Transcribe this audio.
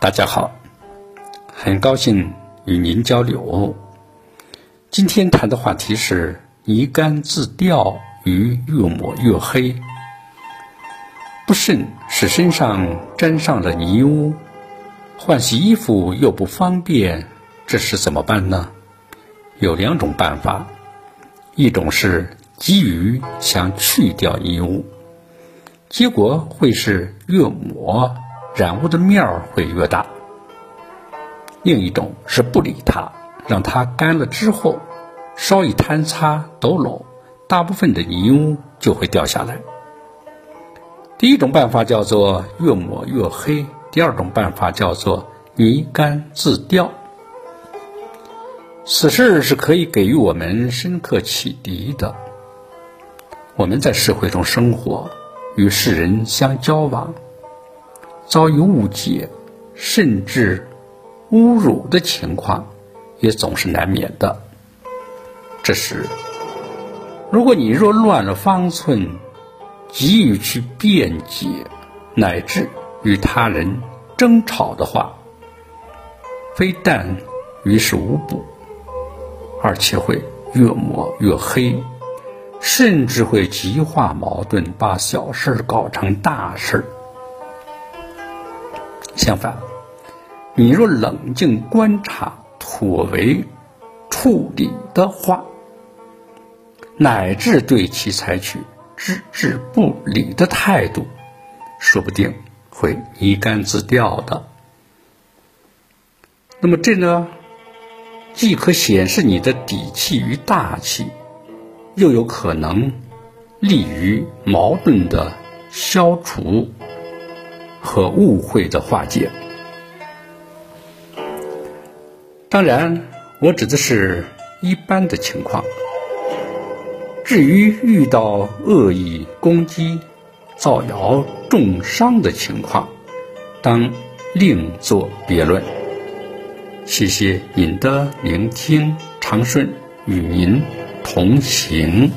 大家好，很高兴与您交流。今天谈的话题是泥干自掉与越抹越黑。不慎使身上沾上了泥污，换洗衣服又不方便，这时怎么办呢？有两种办法，一种是急于想去掉泥污，结果会是越抹染污的面儿会越大；另一种是不理它，让它干了之后，稍一摊擦抖搂，大部分的泥污就会掉下来。第一种办法叫做越抹越黑，第二种办法叫做泥干自掉。此事是可以给予我们深刻启迪的。我们在社会中生活，与世人相交往，遭遇误解，甚至侮辱的情况，也总是难免的。这时，如果你若乱了方寸，急于去辩解，乃至与他人争吵的话，非但于事无补。而且会越抹越黑，甚至会激化矛盾，把小事搞成大事儿。相反，你若冷静观察、妥为处理的话，乃至对其采取置之不理的态度，说不定会一干自掉的。那么这呢？既可显示你的底气与大气，又有可能利于矛盾的消除和误会的化解。当然，我指的是一般的情况。至于遇到恶意攻击、造谣重伤的情况，当另作别论。谢谢您的聆听，长顺与您同行。